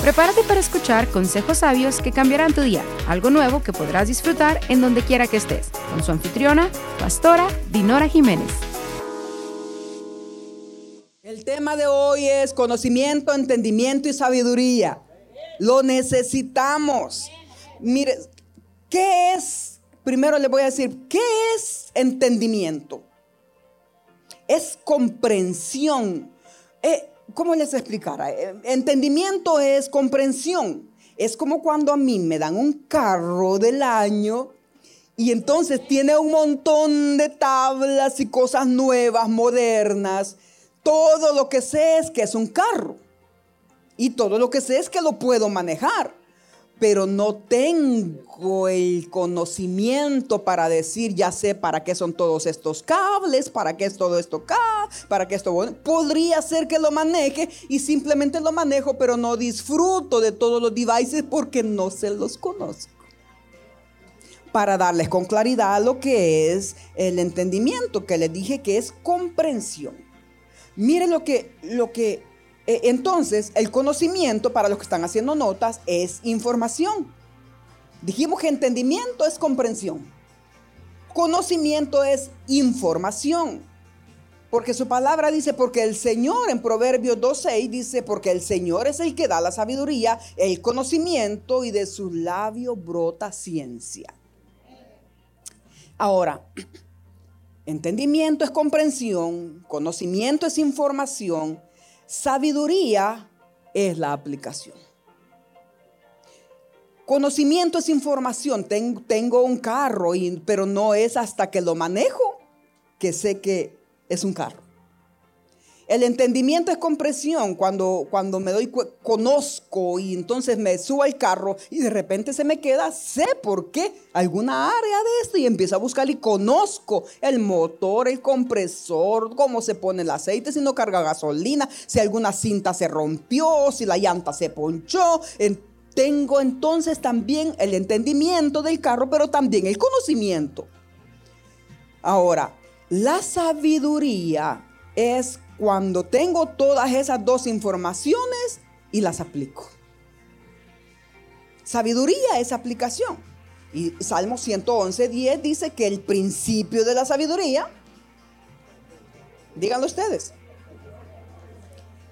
Prepárate para escuchar consejos sabios que cambiarán tu día, algo nuevo que podrás disfrutar en donde quiera que estés, con su anfitriona, pastora Dinora Jiménez. El tema de hoy es conocimiento, entendimiento y sabiduría. Lo necesitamos. Mire, ¿qué es? Primero le voy a decir, ¿qué es entendimiento? Es comprensión. Eh, ¿Cómo les explicara? Eh, entendimiento es comprensión. Es como cuando a mí me dan un carro del año y entonces tiene un montón de tablas y cosas nuevas, modernas. Todo lo que sé es que es un carro. Y todo lo que sé es que lo puedo manejar pero no tengo el conocimiento para decir, ya sé para qué son todos estos cables, para qué es todo esto acá, para qué esto... Podría ser que lo maneje y simplemente lo manejo, pero no disfruto de todos los devices porque no se los conozco. Para darles con claridad lo que es el entendimiento, que les dije que es comprensión. Miren lo que, lo que entonces, el conocimiento, para los que están haciendo notas, es información. Dijimos que entendimiento es comprensión. Conocimiento es información. Porque su palabra dice, porque el Señor en Proverbios 2.6 dice, porque el Señor es el que da la sabiduría, el conocimiento y de su labio brota ciencia. Ahora, entendimiento es comprensión, conocimiento es información Sabiduría es la aplicación. Conocimiento es información. tengo un carro, pero no es hasta que lo manejo que sé que es un carro. El entendimiento es comprensión cuando, cuando me doy, conozco y entonces me subo al carro y de repente se me queda, sé por qué, alguna área de esto y empiezo a buscar y conozco el motor, el compresor, cómo se pone el aceite, si no carga gasolina, si alguna cinta se rompió, si la llanta se ponchó. tengo entonces también el entendimiento del carro, pero también el conocimiento. Ahora, la sabiduría es cuando tengo todas esas dos informaciones y las aplico. Sabiduría es aplicación. Y Salmo 111, 10 dice que el principio de la sabiduría, díganlo ustedes,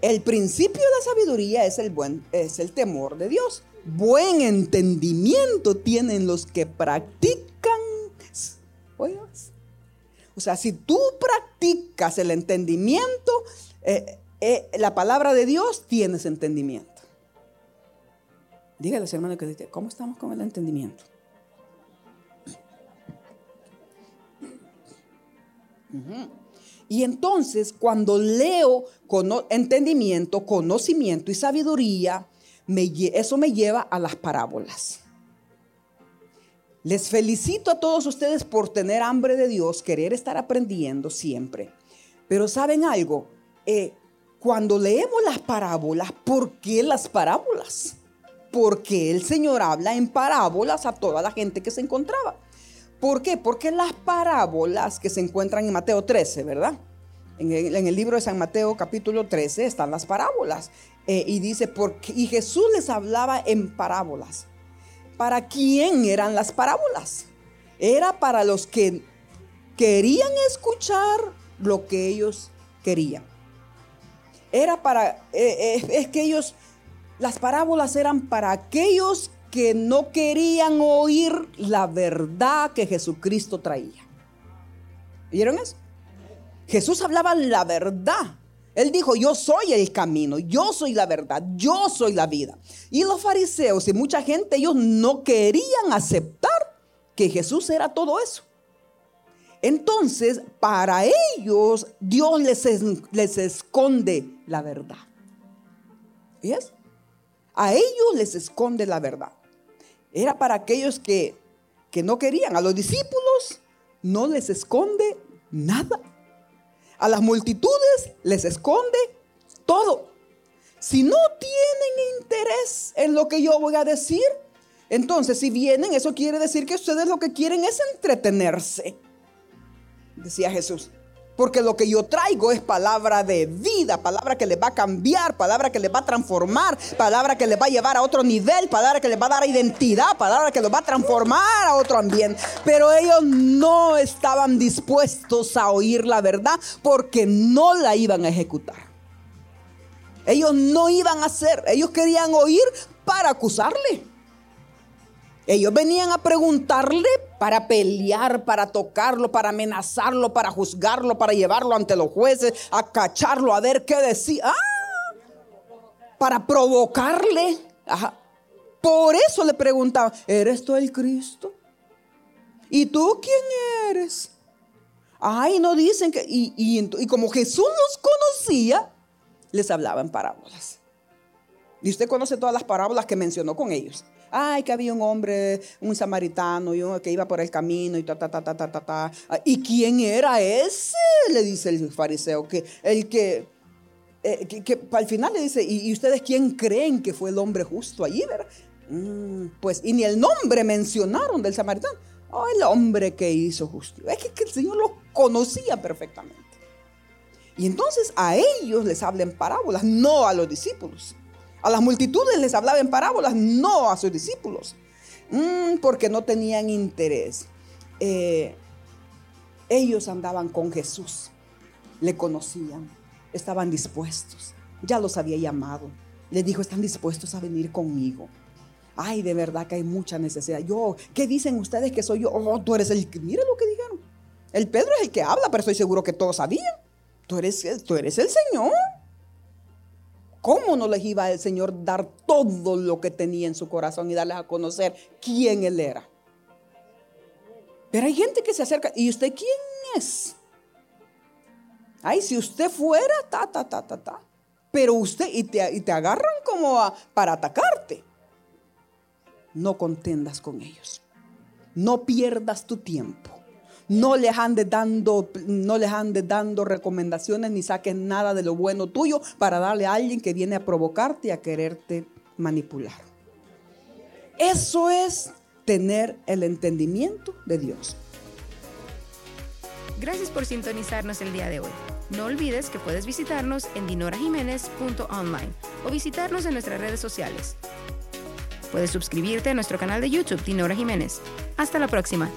el principio de la sabiduría es el, buen, es el temor de Dios. Buen entendimiento tienen los que practican. Oigas, o sea, si tú practicas el entendimiento, eh, eh, la palabra de Dios, tienes entendimiento. Dígale, hermano, que dice, ¿cómo estamos con el entendimiento? Y entonces, cuando leo entendimiento, conocimiento y sabiduría, eso me lleva a las parábolas. Les felicito a todos ustedes por tener hambre de Dios, querer estar aprendiendo siempre. Pero ¿saben algo? Eh, cuando leemos las parábolas, ¿por qué las parábolas? Porque el Señor habla en parábolas a toda la gente que se encontraba. ¿Por qué? Porque las parábolas que se encuentran en Mateo 13, ¿verdad? En el, libro de San Mateo capítulo 13 están las parábolas. Eh, y dice, porque, y Jesús les hablaba en parábolas. ¿Para quién eran las parábolas? Era para los que querían escuchar lo que ellos querían. Era para, eh, eh, es que ellos, las parábolas eran para aquellos que no querían oír la verdad que Jesucristo traía. ¿Vieron eso? Jesús hablaba la verdad. Él dijo, yo soy el camino, yo soy la verdad, yo soy la vida. Y los fariseos y mucha gente, ellos no querían aceptar que Jesús era todo eso. Entonces, para ellos, Dios les, les esconde la verdad. ¿Ves? A ellos les esconde la verdad. Era para aquellos que, que no querían. A los discípulos no les esconde nada. A las multitudes les esconde todo. Si no tienen interés en lo que yo voy a decir, entonces si vienen, eso quiere decir que ustedes lo que quieren es entretenerse. Decía Jesús. Porque lo que yo traigo es palabra de vida, palabra que les va a cambiar, palabra que les va a transformar, palabra que les va a llevar a otro nivel, palabra que les va a dar identidad, palabra que los va a transformar a otro ambiente. Pero ellos no estaban dispuestos a oír la verdad porque no la iban a ejecutar. Ellos no iban a hacer, ellos querían oír para acusarle. Ellos venían a preguntarle para pelear, para tocarlo, para amenazarlo, para juzgarlo, para llevarlo ante los jueces, a cacharlo, a ver qué decía. Ah, para provocarle. Por eso le preguntaban, ¿eres tú el Cristo? ¿Y tú quién eres? Ay, no dicen que... Y, y como Jesús los conocía, les hablaba en parábolas. Y usted conoce todas las parábolas que mencionó con ellos. Ay, que había un hombre, un samaritano, y que iba por el camino y ta, ta, ta, ta, ta, ta, ¿Y quién era ese? Le dice el fariseo, que el que, eh, que, al final le dice, ¿y, ustedes quién creen que fue el hombre justo allí, verdad? Mm, pues, y ni el nombre mencionaron del samaritano. Oh, el hombre que hizo justo. Es que, el Señor lo conocía perfectamente. Y entonces a ellos les habla en parábolas, no a los discípulos. A las multitudes les hablaba en parábolas, no a sus discípulos, mm, porque no tenían interés. Eh, ellos andaban con Jesús, le conocían, estaban dispuestos, ya los había llamado. Les dijo, están dispuestos a venir conmigo. Ay, de verdad que hay mucha necesidad. Yo, ¿qué dicen ustedes que soy yo? Oh, tú eres el... Mire lo que dijeron. El Pedro es el que habla, pero estoy seguro que todos sabían. Tú eres, tú eres el Señor. ¿Cómo no les iba el Señor dar todo lo que tenía en su corazón y darles a conocer quién Él era? Pero hay gente que se acerca. ¿Y usted quién es? Ay, si usted fuera, ta, ta, ta, ta, ta. Pero usted, y te, y te agarran como para atacarte. No contendas con ellos. No pierdas tu tiempo. No les andes dando, no les dando recomendaciones ni saques nada de lo bueno tuyo para darle a alguien que viene a provocarte y a quererte manipular. Eso es tener el entendimiento de Dios. Gracias por sintonizarnos el día de hoy. No olvides que puedes visitarnos en dinorajiménez.online o visitarnos en nuestras redes sociales. Puedes suscribirte a nuestro canal de YouTube Dinora Jiménez. Hasta la próxima.